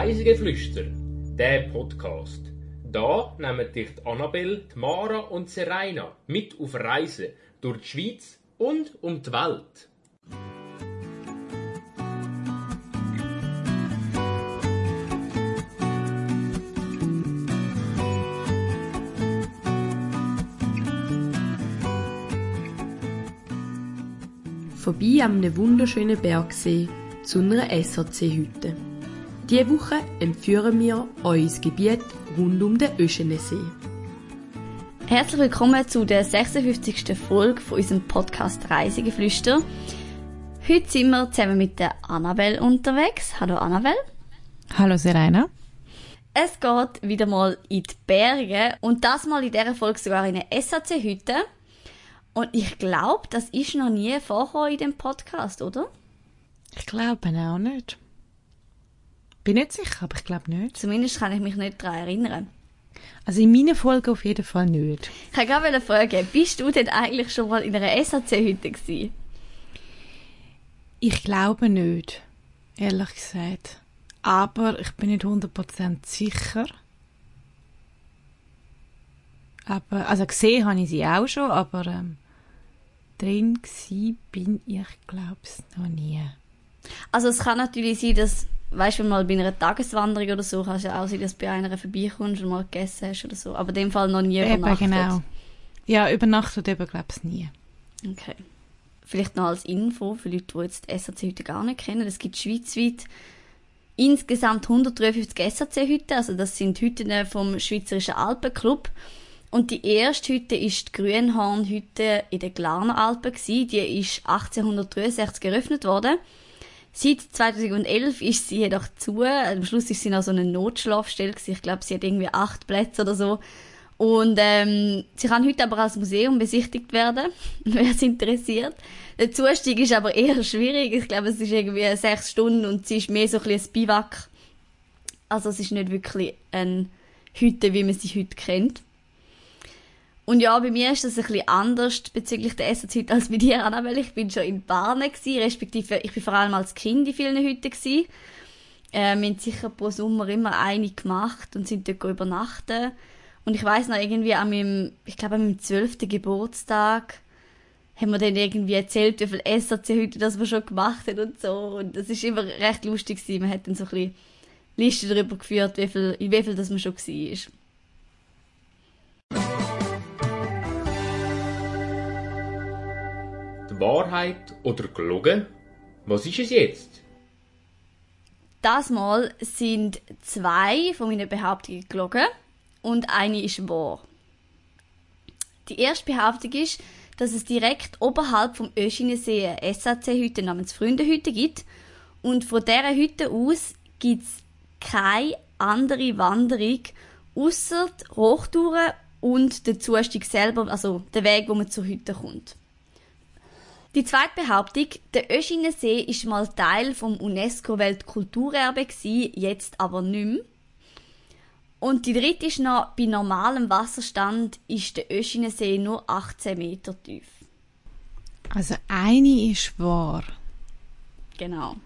Reisegeflüster, der Podcast. Da nehmen dich die Annabelle, Mara und Serena mit auf Reisen durch die Schweiz und um die Welt. vorbei an einem wunderschönen Bergsee zu einer SAC-Hütte. Diese Woche entführen wir euch ins Gebiet rund um den Öschenesee. Herzlich willkommen zu der 56. Folge von unserem Podcast Reisegeflüster. Heute sind wir zusammen mit der Annabelle unterwegs. Hallo Annabelle. Hallo Serena. Es geht wieder mal in die Berge und das mal in dieser Folge sogar in eine SAC-Hütte. Und ich glaube, das ist noch nie vorher in dem Podcast, oder? Ich glaube auch nicht. Bin nicht sicher, aber ich glaube nicht. Zumindest kann ich mich nicht daran erinnern. Also in meinen Folgen auf jeden Fall nicht. Ich wollte gerade fragen, bist du denn eigentlich schon mal in einer SAC-Hütte gewesen? Ich glaube nicht, ehrlich gesagt. Aber ich bin nicht 100% sicher. Aber, also gesehen habe ich sie auch schon, aber ähm, drin gsi bin ich, glaub's, noch nie. Also es kann natürlich sein, dass, weißt du, mal bei einer Tageswanderung oder so, kann es ja auch sein, dass du bei einer vorbeikommst und mal gegessen hast oder so. Aber in dem Fall noch nie Eben, übernachtet. genau. Ja, übernachtet eben, glaub's nie. Okay. Vielleicht noch als Info für Leute, die jetzt die SAC heute gar nicht kennen. Es gibt schweizweit insgesamt 153 SAC-Hütten. Also das sind Hütten vom Schweizerischen Alpenclub. Und die erste Hütte ist die Grünhornhütte in den Glarner Alpen. Gewesen. Die ist 1863 eröffnet worden. Seit 2011 ist sie jedoch zu. Am Schluss ist sie noch so eine Notschlafstelle. Ich glaube, sie hat irgendwie acht Plätze oder so. Und ähm, sie kann heute aber als Museum besichtigt werden, wer es interessiert. Der Zustieg ist aber eher schwierig. Ich glaube, es ist irgendwie sechs Stunden und sie ist mehr so ein bisschen ein Biwak. Also es ist nicht wirklich eine Hütte, wie man sie heute kennt. Und ja, bei mir ist das ein bisschen anders bezüglich der Essenszeit als bei dir, Annabelle. Ich bin schon in Barne gewesen, respektive ich bin vor allem als Kind in vielen Hütten gewesen. Äh, wir haben sicher pro Sommer immer eine gemacht und sind dort übernachten. Und ich weiß noch irgendwie an meinem, ich glaube an meinem zwölften Geburtstag, haben wir dann irgendwie erzählt, wie viel SAC-Hütte das wir schon gemacht haben und so. Und das ist immer recht lustig gewesen. Man hat dann so ein bisschen Liste darüber geführt, wie viel, in wie viel das man schon war. Wahrheit oder gelogen? Was ist es jetzt? Das Mal sind zwei von meinen Behauptungen gelogen und eine ist wahr. Die erste Behauptung ist, dass es direkt oberhalb vom Öschinensee eine SAC-Hütte namens Freundehütte gibt und von dieser Hütte aus gibt es keine andere Wanderung außer Hochtouren und den Zustieg selber, also den Weg, wo man zur Hütte kommt. Die zweite Behauptung, der Öschinensee ist mal Teil vom UNESCO-Weltkulturerbe gsi, jetzt aber nicht mehr. Und die dritte ist noch, bei normalem Wasserstand ist der Öschinensee nur 18 Meter tief. Also eine ist wahr. Genau.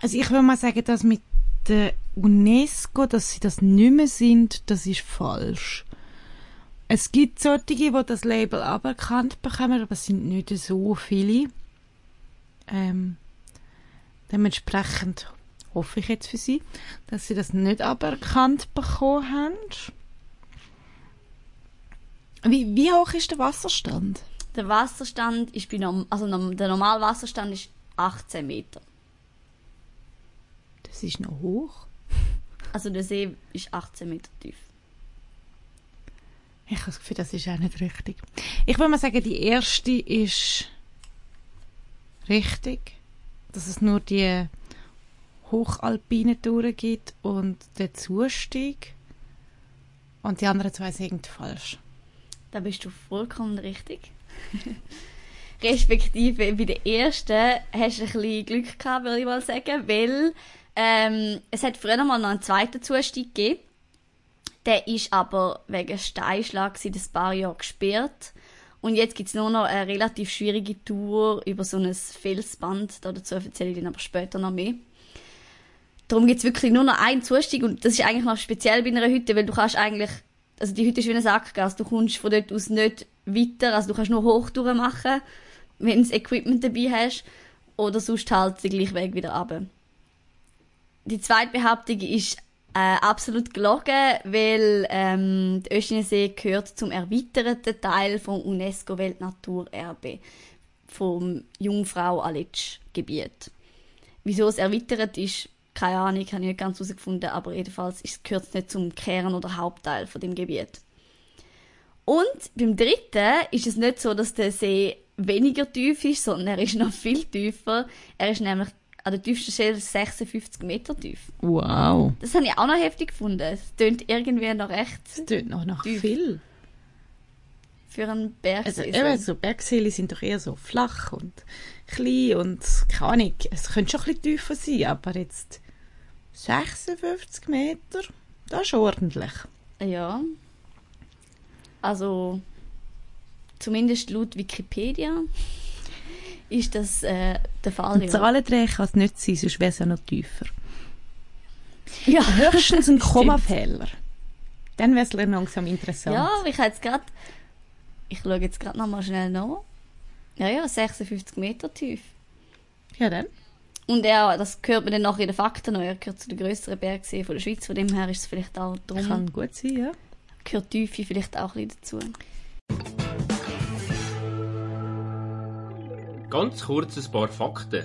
Also ich würde mal sagen, dass mit der UNESCO, dass sie das nicht mehr sind, das ist falsch. Es gibt solche, die das Label aberkannt bekommen, aber es sind nicht so viele. Ähm, dementsprechend hoffe ich jetzt für sie, dass sie das nicht aberkannt bekommen haben. Wie, wie hoch ist der Wasserstand? Der Wasserstand ist bei norm also der normale Wasserstand ist 18 Meter. Das ist noch hoch. Also der See ist 18 Meter tief. Ich habe das Gefühl, das ist auch nicht richtig. Ich würde mal sagen, die erste ist richtig. Dass es nur die hochalpinen Touren gibt und den Zustieg. Und die anderen zwei sind falsch. Da bist du vollkommen richtig. Respektive bei der ersten hast du ein bisschen Glück gehabt, würde ich mal sagen, weil ähm, es hat früher mal noch einen zweiten Zustieg gegeben. Der ist aber wegen Steinschlag seit ein paar Jahren gesperrt. Und jetzt gibt's nur noch eine relativ schwierige Tour über so ein Felsband. Dazu erzähle ich dann aber später noch mehr. darum gibt's wirklich nur noch einen Zustieg und das ist eigentlich noch speziell bei einer Hütte, weil du kannst eigentlich, also die Hütte ist wie eine Sackgasse, du kommst von dort aus nicht weiter, also du kannst nur hoch machen, wenn du Equipment dabei hast, oder sonst halt den gleichen Weg wieder runter. Die zweite Behauptung ist äh, absolut gelogen, weil ähm, der Öschinensee gehört zum erweiterten Teil vom UNESCO Weltnaturerbe vom Jungfrau Aletsch Gebiet. Wieso es erweitert ist, keine Ahnung, habe ich nicht ganz herausgefunden, aber jedenfalls gehört es nicht zum Kern- oder Hauptteil von dem Gebiet. Und beim dritten ist es nicht so, dass der See weniger tief ist, sondern er ist noch viel tiefer. Er ist nämlich an der tiefsten Stelle 56 Meter tief. Wow. Das habe ich auch noch heftig gefunden. Es tönt irgendwie noch recht Das tut noch nach Tief. viel. für einen Berg. Also eben, so Bergseen sind doch eher so flach und klein und keine Ahnung, es könnte schon ein bisschen tiefer sein, aber jetzt 56 Meter, das ist ordentlich. Ja. Also, zumindest laut Wikipedia ist das äh, der Fall. Ja. Zahlendreh kann es nicht sein, sonst wäre es ja noch tiefer. ja. Höchstens ein. Kommafehler. Dann wäre es langsam interessant. Ja, ich jetzt gerade. Ich schaue jetzt gerade noch mal schnell nach. Ja, ja, 56 Meter tief. ja dann. Und ja, das gehört mir dann nachher in den Fakten noch. Er gehört zu den grösseren Bergseen von der Schweiz. Von dem her ist es vielleicht auch drum. Kann gut sein, ja. Gehört Tiefe vielleicht auch ein bisschen dazu. Ganz kurz ein paar Fakten.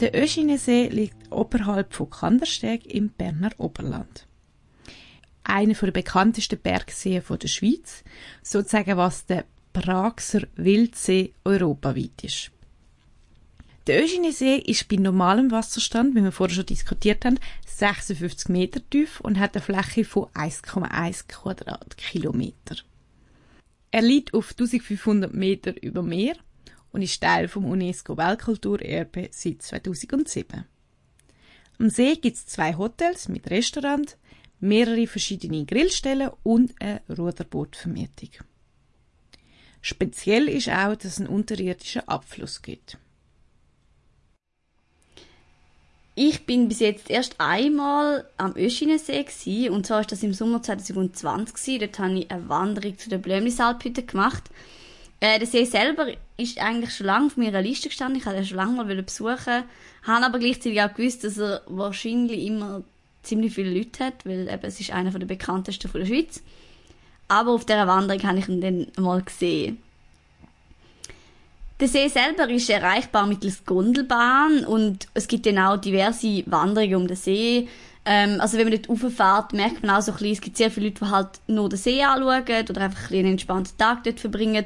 Der Öschinensee liegt oberhalb von Kandersteg im Berner Oberland. Einer der bekanntesten Bergseen der Schweiz, sozusagen was der Praxer Wildsee europaweit ist. Der Öschinensee ist bei normalem Wasserstand, wie wir vorher schon diskutiert haben, 56 Meter tief und hat eine Fläche von 1,1 Quadratkilometer. Er liegt auf 1500 Meter über Meer und ist Teil vom UNESCO Weltkulturerbe seit 2007. Am See gibt es zwei Hotels mit Restaurant, mehrere verschiedene Grillstellen und eine Ruderbootvermietung. Speziell ist auch, dass es einen unterirdischen Abfluss gibt. Ich bin bis jetzt erst einmal am Öschinensee und zwar ist das im Sommer 2020 gsi. Dort habe ich eine Wanderung zu der Blömlisalphütte gemacht. Äh, der See selber ist eigentlich schon lange auf meiner Liste gestanden. Ich wollte ihn schon lange mal besuchen. Habe aber gleichzeitig auch gewusst, dass er wahrscheinlich immer ziemlich viele Leute hat, weil eben, es ist einer der bekanntesten von der Schweiz. Aber auf dieser Wanderung habe ich ihn dann mal gesehen. Der See selber ist erreichbar mittels Gondelbahn und es gibt dann auch diverse Wanderungen um den See. Ähm, also wenn man dort rauffährt, merkt man auch so ein bisschen, es gibt sehr viele Leute, die halt nur den See anschauen oder einfach einen entspannten Tag dort verbringen.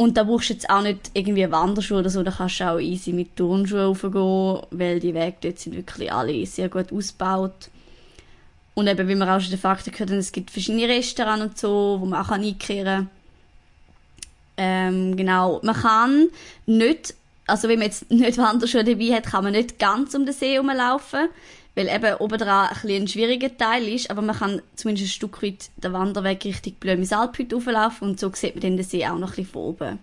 Und da brauchst du jetzt auch nicht irgendwie Wanderschuhe oder so, da kannst du auch easy mit Turnschuhen raufgehen, weil die Wege dort sind wirklich alle sehr gut ausgebaut. Und eben, wie wir auch schon den Fakten gehört haben, es gibt verschiedene Restaurants und so, wo man auch einkehren kann. Ähm, genau. Man kann nicht, also wenn man jetzt nicht Wanderschuhe dabei hat, kann man nicht ganz um den See herumlaufen, weil eben oben dran ein, bisschen ein schwieriger Teil ist, aber man kann zumindest ein Stück weit den Wanderweg Richtung Blömisalphütte rauflaufen und so sieht man dann den See auch noch ein bisschen von oben.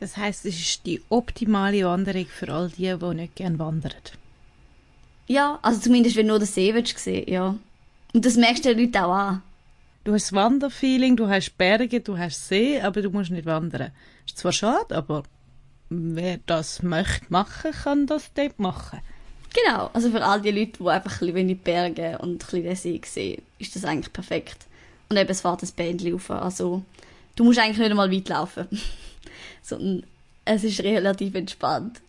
Das heißt, es ist die optimale Wanderung für all die, die nicht gerne wandern. Ja, also zumindest wenn du nur den See willst sehen, ja. Und das merkst du den Leuten auch an. Du hast Wanderfeeling, du hast Berge, du hast See, aber du musst nicht wandern. Ist zwar schade, aber wer das möchte machen, kann das dort machen. Genau, also für all die Leute, die einfach ein bisschen Berge und ein bisschen den See sehen, ist das eigentlich perfekt. Und eben, es fährt ein Bändchen auf, also du musst eigentlich nicht einmal weit laufen, sondern es ist relativ entspannt.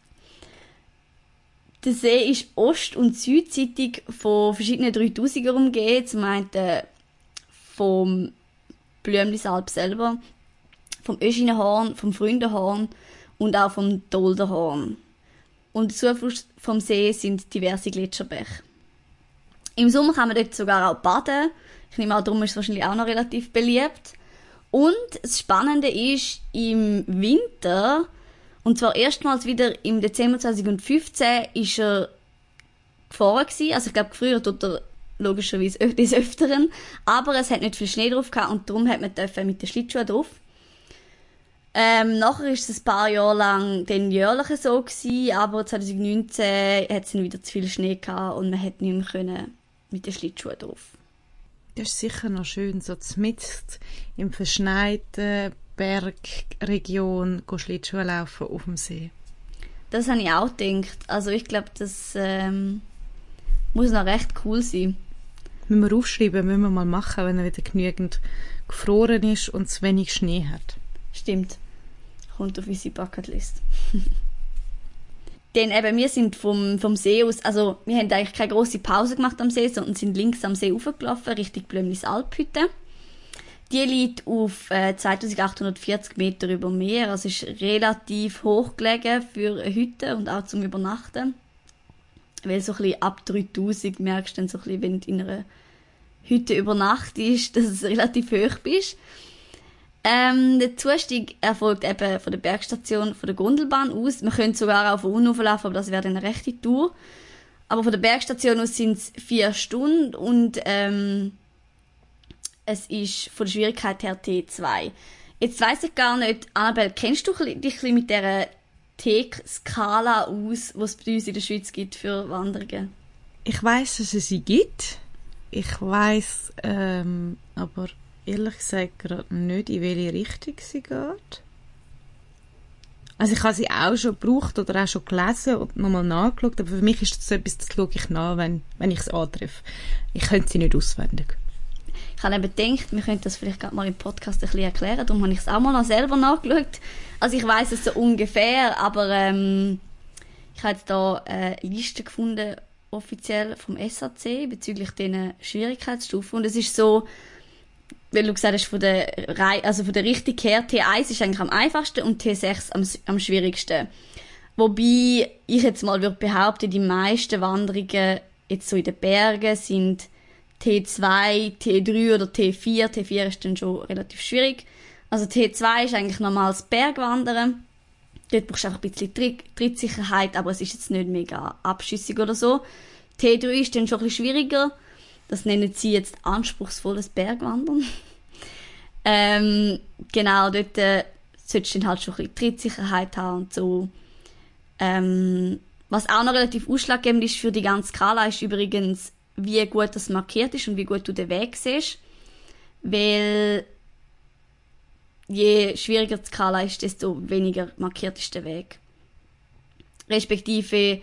Der See ist ost- und südseitig von verschiedenen 3000er umgeben, zum einen vom Blümlisalp selber, vom Öschinenhorn, vom Freundenhorn und auch vom Dolderhorn. Und Zufluss vom See sind diverse Gletscherbäche. Im Sommer kann man dort sogar auch baden. Ich nehme an, darum ist es wahrscheinlich auch noch relativ beliebt. Und das Spannende ist, im Winter, und zwar erstmals wieder im Dezember 2015, ist er gefahren gewesen. Also ich glaube, früher tut er logischerweise des Öfteren. Aber es hat nicht viel Schnee drauf gehabt und darum hat man mit den Schlittschuhen drauf. Ähm, nachher ist es ein paar Jahre lang den jährlichen so gewesen, aber 2019 hat es dann wieder zu viel Schnee gehabt und man hat nicht mehr können mit den Schlittschuhen drauf. Das ist sicher noch schön, so mitten im verschneiten Bergregion Schlittschuhe laufen auf dem See. Das habe ich auch gedacht. Also ich glaube, das ähm, muss noch recht cool sein. Müssen wir aufschreiben, müssen wir mal machen, wenn er wieder genügend gefroren ist und es wenig Schnee hat. Stimmt. Kommt auf unsere Bucketlist. Denn eben, wir sind vom, vom See aus, also wir haben eigentlich keine große Pause gemacht am See, sondern sind links am See hochgelaufen, Richtung Blömlis Alphütte. Die liegt auf äh, 2840 Meter über Meer, also ist relativ hoch gelegen für eine Hütte und auch zum Übernachten. Weil so ein ab 3000 merkst du dann so ein bisschen, wenn du in einer Hütte übernachtest, dass es relativ hoch bist. Ähm, der Zustieg erfolgt eben von der Bergstation, von der Gondelbahn aus. Man könnte sogar auch von unten laufen, aber das wäre dann eine rechte Tour. Aber von der Bergstation aus sind es vier Stunden und ähm, es ist von der Schwierigkeit her T2. Jetzt weiß ich gar nicht, Annabelle, kennst du dich mit dieser T-Skala aus, was es bei uns in der Schweiz gibt für Wanderungen? Ich weiß, dass es sie gibt. Ich weiß ähm, aber ehrlich gesagt gerade nicht, in welche Richtung sie geht. Also ich habe sie auch schon gebraucht oder auch schon gelesen und nochmal nachgeschaut, aber für mich ist das so etwas, das schaue ich nach, wenn, wenn ich es antreffe. Ich könnte sie nicht auswendig. Ich habe eben gedacht, wir könnten das vielleicht gerade mal im Podcast ein bisschen erklären, darum habe ich es auch mal noch selber nachgeschaut. Also ich weiß es so ungefähr, aber ähm, ich habe jetzt da eine Liste gefunden, offiziell vom SAC, bezüglich diesen Schwierigkeitsstufen und es ist so, weil du gesagt hast, von der, Rei also von der Richtung her, T1 ist eigentlich am einfachsten und T6 am, am schwierigsten. Wobei ich jetzt mal würde behaupten, die meisten Wanderungen jetzt so in den Bergen sind T2, T3 oder T4. T4 ist dann schon relativ schwierig. Also T2 ist eigentlich normales Bergwandern. Dort brauchst du einfach ein bisschen Trittsicherheit, aber es ist jetzt nicht mega abschüssig oder so. T3 ist dann schon ein bisschen schwieriger. Das nennen sie jetzt anspruchsvolles Bergwandern. Ähm, genau, dort äh, solltest du dann halt schon ein bisschen Trittsicherheit haben und so. Ähm, was auch noch relativ ausschlaggebend ist für die ganze Skala, ist übrigens, wie gut das markiert ist und wie gut du den Weg siehst. Weil je schwieriger die Skala ist, desto weniger markiert ist der Weg. Respektive,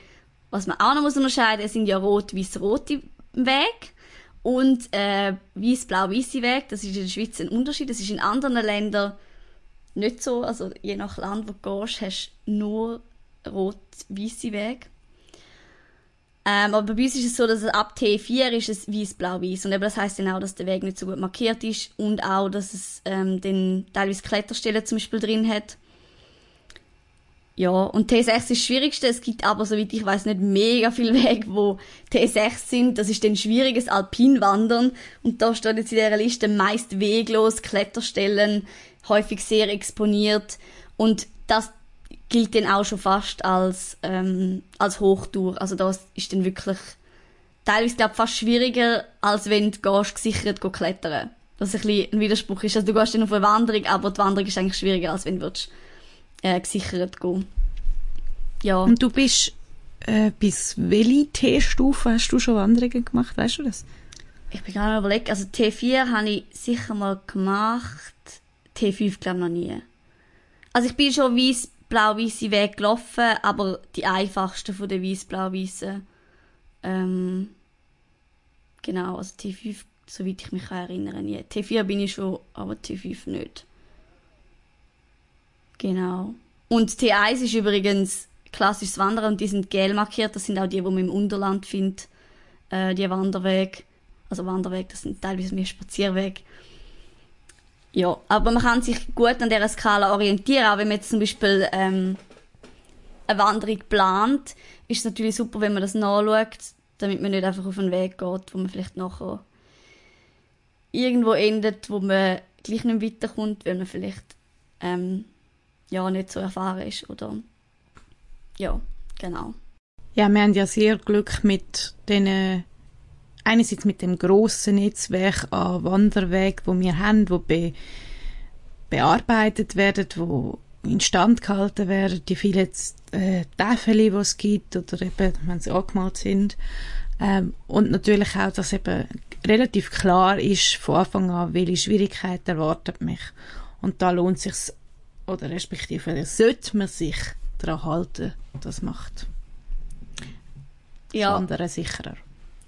was man auch noch unterscheiden muss, sind ja rot-weiß-rote Weg und äh, weiß-blau-weiße Weg. Das ist in der Schweiz ein Unterschied. Das ist in anderen Ländern nicht so. Also je nach Land, wo du gehst, hast du nur rot-weiße Weg. Ähm, aber bei uns ist es so, dass es ab T4 ist es weiß-blau-weiß. Und eben das heißt dann auch, dass der Weg nicht so gut markiert ist und auch, dass es ähm, dann teilweise Kletterstellen zum Beispiel drin hat. Ja, und T6 ist das Schwierigste. Es gibt aber, soweit ich weiß, nicht mega viele Wege, wo T6 sind. Das ist dann schwieriges Alpinwandern. Und da steht jetzt in dieser Liste meist weglos, Kletterstellen, häufig sehr exponiert. Und das gilt dann auch schon fast als, ähm, als Hochtour. Also das ist dann wirklich teilweise glaub, fast schwieriger, als wenn du gehst, gesichert go klettern. Was ein bisschen ein Widerspruch ist. Also du gehst dann auf eine Wanderung, aber die Wanderung ist eigentlich schwieriger, als wenn du würdest, äh, gesichert gehen. Ja. Und du bist äh, bis welche T-Stufe hast du schon Wanderungen gemacht? Weißt du das? Ich bin gerade überlegt. Also T4 habe ich sicher mal gemacht. T5 glaube ich noch nie. Also ich bin schon weiss blau-weiße Weg gelaufen, aber die einfachsten von den weiß-blau-weißen. Ähm, genau, also T5, soweit ich mich erinnere, nie. T4 bin ich schon, aber T5 nicht. Genau. Und T1 ist übrigens klassisches Wandern und die sind gel markiert. Das sind auch die, die man im Unterland findet. Äh, die Wanderweg. Also Wanderweg, das sind teilweise mehr Spazierweg. Ja, aber man kann sich gut an dieser Skala orientieren, auch wenn man jetzt zum Beispiel ähm, eine Wanderung plant, ist es natürlich super, wenn man das nachschaut, damit man nicht einfach auf einen Weg geht, wo man vielleicht nachher irgendwo endet, wo man gleich nicht weiterkommt, weil man vielleicht ähm, ja, nicht so erfahren ist oder ja, genau. Ja, wir haben ja sehr Glück mit den einerseits mit dem grossen Netzwerk an Wanderwegen, wo wir haben, wo be bearbeitet werden, wo instand gehalten werden, die vielen äh, Täfel, die es gibt, oder eben, wenn sie angemalt sind. Ähm, und natürlich auch, dass eben relativ klar ist von Anfang an, welche Schwierigkeiten erwartet mich. Und da lohnt sich oder respektive sollte man sich daran halten. Das macht ja. andere sicherer.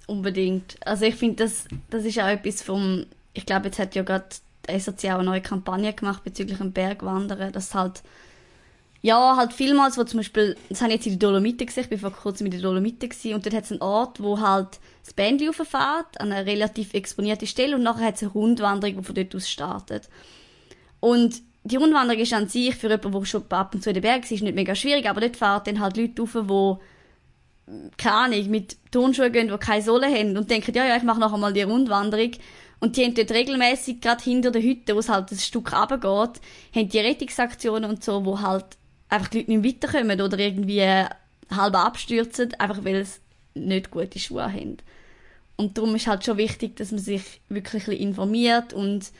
Unbedingt. Also ich finde, das, das ist auch etwas vom, ich glaube, jetzt hat ja gerade die SAC auch eine neue Kampagne gemacht bezüglich dem Bergwandern, dass halt, ja, halt vielmals, wo zum Beispiel, das habe ich jetzt in den Dolomiten gesehen, ich bin vor kurzem in den Dolomiten gewesen, und dort hat es einen Ort, wo halt das Bändchen rauffährt, an einer relativ exponierte Stelle, und nachher hat es eine Rundwanderung, die von dort aus startet. Und die Rundwanderung ist an sich für jemanden, der schon ab und zu in den Bergen ist, nicht mega schwierig, aber dort fahren dann halt Leute rauf, die, keine Ahnung, mit Turnschuhen gehen, die keine Sohle haben und denken, ja, ja, ich mache noch einmal die Rundwanderung. Und die haben dort regelmäßig gerade hinter der Hütte, wo es halt ein Stück runtergeht, haben die Rettungsaktionen und so, wo halt einfach die Leute nicht weiterkommen oder irgendwie halb abstürzen, einfach weil es nicht gute Schuhe haben. Und darum ist halt schon wichtig, dass man sich wirklich informiert und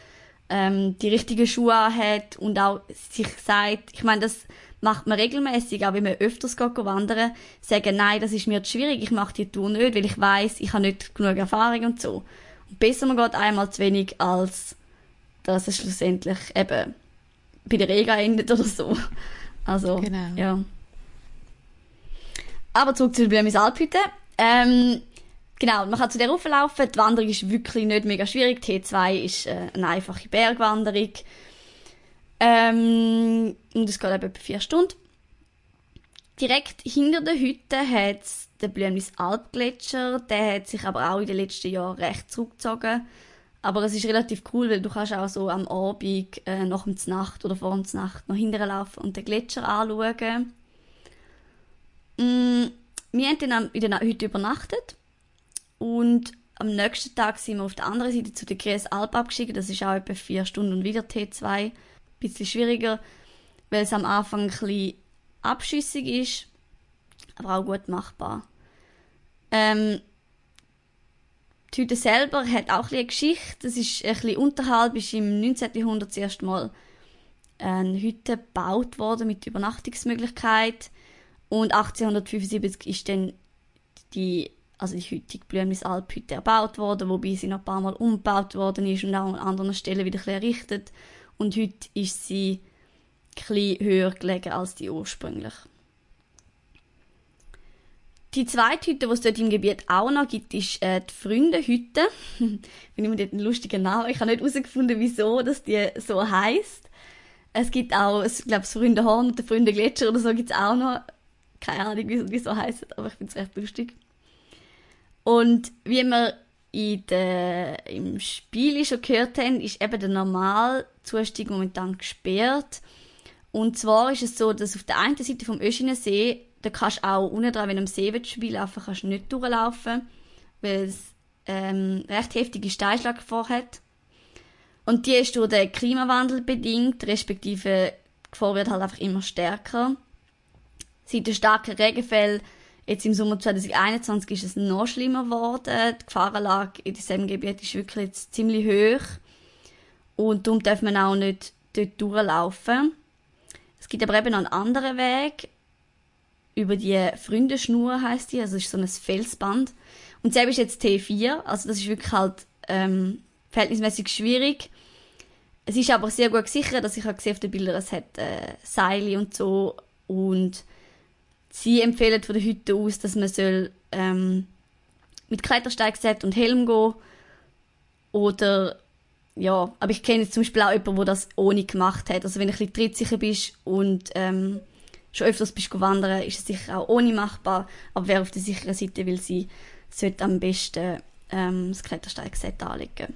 ähm, die richtigen Schuhe hat und auch sich sagt, ich meine, das macht man regelmäßig, auch wenn man öfters geht wandern, sagen, nein, das ist mir zu schwierig, ich mache die Tour nicht, weil ich weiß, ich habe nicht genug Erfahrung und so. Und besser man geht einmal zu wenig, als dass es schlussendlich eben bei der Rega endet oder so. Also, Genau. ja. Aber zurück zu der Blömis Alphütte. Ähm, genau, man kann zu der rauflaufen. Die Wanderung ist wirklich nicht mega schwierig. T2 ist äh, eine einfache Bergwanderung. Ähm, und es geht eben etwa vier Stunden. Direkt hinter der Hütte hat es den Blümlis Alpgletscher. Der hat sich aber auch in den letzten Jahren recht zurückgezogen. Aber es ist relativ cool, weil du kannst auch so am Abend äh, nach dem Nacht oder vor dem Nacht noch hinterher laufen und den Gletscher anschauen. Mm, wir haben dann in der Hütte übernachtet und am nächsten Tag sind wir auf der anderen Seite zu der Gries Alp abgestiegen. Das ist auch etwa vier Stunden und wieder T2. Ein bisschen schwieriger, weil es am Anfang ein bisschen abschüssig ist, aber auch gut machbar. Ähm, die Hütte selber hat auch ein eine Geschichte. Das ist ein bisschen unterhalb, ist im 19. Jahrhundert das erste Mal eine Hütte gebaut worden mit Übernachtungsmöglichkeit. Und 1875 ist dann die, also die heutige Blümlis Alphütte erbaut worden, wobei sie noch ein paar Mal umgebaut worden ist und auch an anderen Stellen wieder ein errichtet. Und heute ist sie ein höher gelegen als die ursprünglich. Die zweite Hütte, die es dort im Gebiet auch noch gibt, ist äh, die Freundehütte. Finde ich mir dort einen lustigen Namen. Ich habe nicht herausgefunden, wieso dass die so heißt. Es gibt auch, ich glaube, das Freundehorn und der Freundegletscher oder so gibt es auch noch. Keine Ahnung, wieso, wieso heißt aber ich finde es recht lustig. Und wie wir in der, im Spiel schon gehört haben, ist eben der Normalzustieg momentan gesperrt. Und zwar ist es so, dass auf der einen Seite vom Öschinensee, da kannst du auch unten dran, wenn du am See willst, vorbeilaufen kannst du nicht durchlaufen, weil es ähm, recht heftige Steinschlaggefahr hat. Und die ist durch den Klimawandel bedingt, respektive die Gefahr wird halt einfach immer stärker. Seit den starken Regenfällen jetzt im Sommer 2021 ist es noch schlimmer geworden. Die Gefahrenlage in diesem Gebiet ist wirklich jetzt ziemlich hoch. Und darum darf man auch nicht dort durchlaufen. Es gibt aber eben noch einen anderen Weg. Über die Freundeschnur heißt die, also es ist so ein Felsband. Und selbst ist jetzt T4, also das ist wirklich halt ähm, verhältnismäßig schwierig. Es ist aber sehr gut gesichert, dass ich habe gesehen auf den Bildern, es hat äh, Seile und so und sie empfehlen von der Hütte aus, dass man soll ähm, mit Klettersteigset und Helm gehen oder ja, aber ich kenne jetzt zum Beispiel auch jemanden, der das ohne gemacht hat. Also wenn du ein bisschen trittsicher bist und ähm, schon öfters bist du wandern, ist es sicher auch ohne machbar. Aber wer auf der sicheren Seite will sein, sollte am besten ähm, das Klettersteigset anlegen.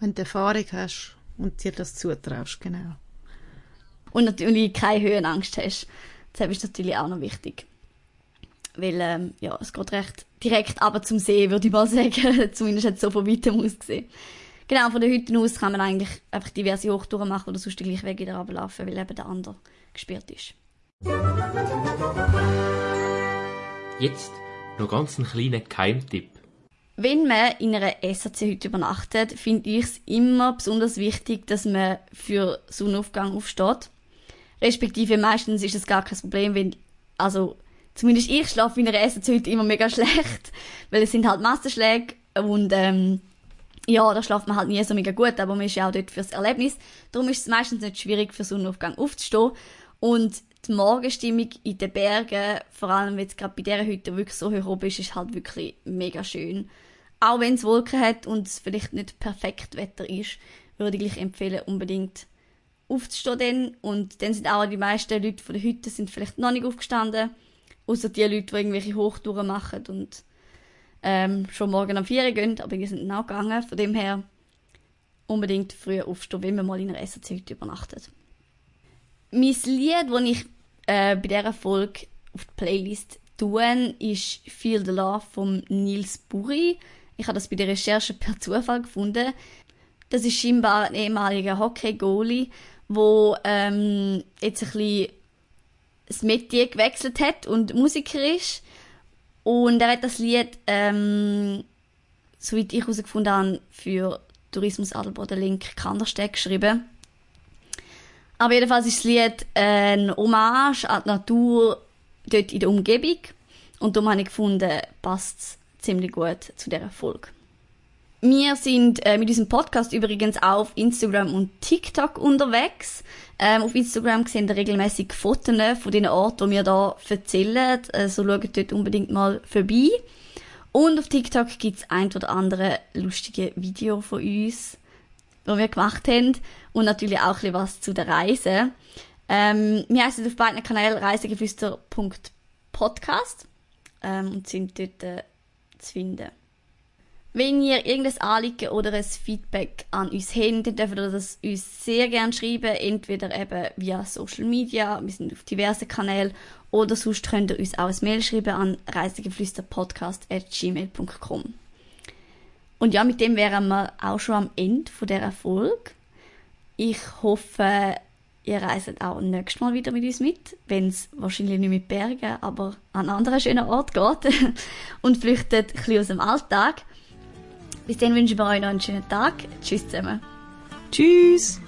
Wenn du Erfahrung hast und dir das zutraust, genau. Und natürlich keine Höhenangst hast. Das ist natürlich auch noch wichtig. Weil, ähm, ja, es geht recht direkt aber zum See, würde ich mal sagen. Zumindest hat es so von weitem ausgesehen. Genau, von der Hütte aus kann man eigentlich einfach diverse Hochtouren machen oder sonst den gleichen Weg wieder runterlaufen, weil eben der andere gesperrt ist. Jetzt noch ganz einen kleinen Geheimtipp. Wenn man in einer SAC-Hütte übernachtet, finde ich es immer besonders wichtig, dass man für Sonnenaufgang aufsteht. Respektive meistens ist es gar kein Problem, wenn, also, zumindest ich schlafe in einer Essenshütte immer mega schlecht, weil es sind halt Massenschläge und, ähm, ja, da schlaft man halt nie so mega gut, aber man ist ja auch dort fürs Erlebnis. Darum ist es meistens nicht schwierig, für Sonnenaufgang aufzustehen. Und die Morgenstimmung in den Bergen, vor allem wenn es gerade bei dieser Hütte wirklich so hoch oben ist, ist halt wirklich mega schön. Auch wenn es Wolken hat und es vielleicht nicht perfekt Wetter ist, würde ich empfehlen, unbedingt aufzustehen dann. Und dann sind auch die meisten Leute von der Hütte sind vielleicht noch nicht aufgestanden. Außer die Leute, die irgendwelche Hochtouren machen und ähm, schon morgen am 4 Uhr gehen, aber die sind auch gegangen. Von dem her unbedingt früher aufstehen, wenn man mal in einer SAC übernachtet. Mein Lied, das ich äh, bei dieser Folge auf die Playlist tue, ist Feel the Love von Nils Buri. Ich habe das bei der Recherche per Zufall gefunden. Das ist scheinbar ein ehemaliger Hockey-Goalie, der ähm, jetzt ein bisschen das Metier gewechselt hat und Musiker ist. Und er hat das Lied, ähm, soweit ich herausgefunden habe, für Tourismus Adelboden Link Kandersteg geschrieben. Aber jedenfalls ist das Lied ein Hommage an die Natur dort in der Umgebung. Und darum habe ich gefunden, passt es ziemlich gut zu dieser Folge. Wir sind äh, mit diesem Podcast übrigens auf Instagram und TikTok unterwegs. Ähm, auf Instagram sehen wir regelmäßig Fotos von den Orten, die wir hier erzählen. Also schaut dort unbedingt mal vorbei. Und auf TikTok gibt es ein oder andere lustige Video von uns, die wir gemacht haben. Und natürlich auch ein was zu der Reise. Ähm, wir heißen auf beiden Kanälen reisegeflüster.podcast ähm, und sind dort äh, zu finden. Wenn ihr irgendein Anliegen oder ein Feedback an uns habt, dann dürft ihr das uns sehr gerne schreiben, entweder eben via Social Media, wir sind auf diversen Kanälen, oder sonst könnt ihr uns auch ein Mail schreiben an reisegeflüsterpodcast.gmail.com. Und ja, mit dem wären wir auch schon am Ende von dieser Folge. Ich hoffe, ihr reist auch nächstes Mal wieder mit uns mit, wenn es wahrscheinlich nicht mit Bergen, aber an anderen schönen Ort geht und flüchtet ein bisschen aus dem Alltag. Bis dann wünschen wir euch noch einen schönen Tag. Tschüss zusammen. Tschüss!